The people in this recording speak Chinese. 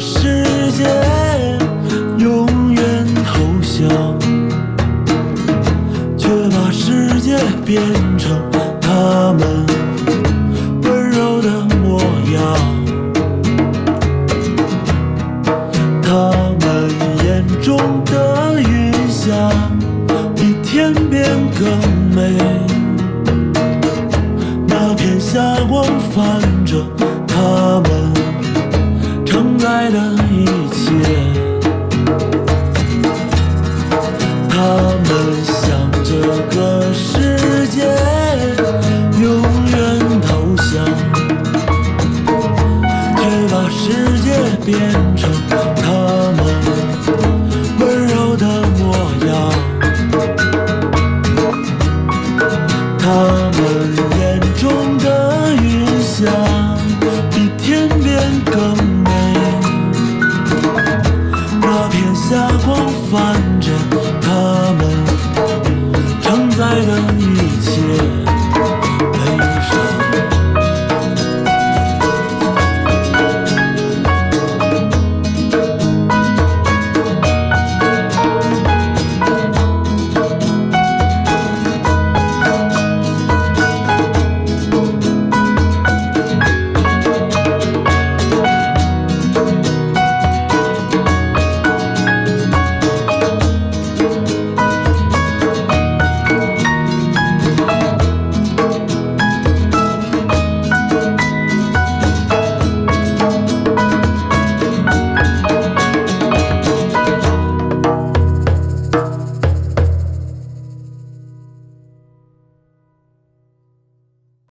世界永远投降，却把世界变成他们温柔的模样。他们眼中的云霞比天边更美，那片霞光泛着他们爱的一切。他们向这个世界永远投降，却把世界变成他们温柔的模样。他们霞光泛着，他们承载的。